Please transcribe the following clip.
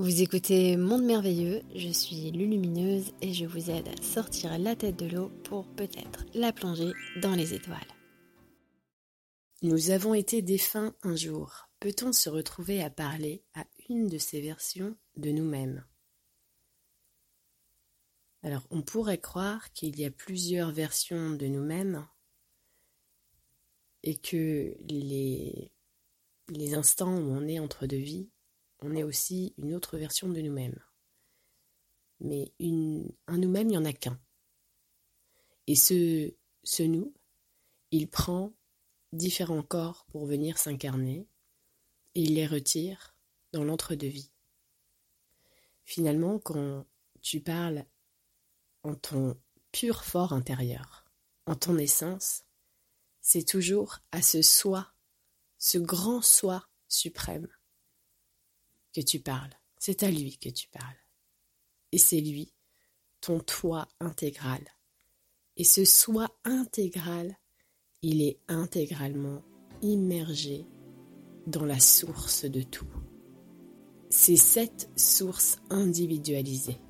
Vous écoutez Monde Merveilleux, je suis Lulumineuse et je vous aide à sortir la tête de l'eau pour peut-être la plonger dans les étoiles. Nous avons été défunts un jour. Peut-on se retrouver à parler à une de ces versions de nous-mêmes? Alors, on pourrait croire qu'il y a plusieurs versions de nous-mêmes et que les, les instants où on est entre deux vies on est aussi une autre version de nous-mêmes. Mais une, un nous-mêmes, il n'y en a qu'un. Et ce, ce nous, il prend différents corps pour venir s'incarner et il les retire dans l'entre-deux-vie. Finalement, quand tu parles en ton pur fort intérieur, en ton essence, c'est toujours à ce soi, ce grand soi suprême que tu parles, c'est à lui que tu parles. Et c'est lui, ton toi intégral. Et ce soi intégral, il est intégralement immergé dans la source de tout. C'est cette source individualisée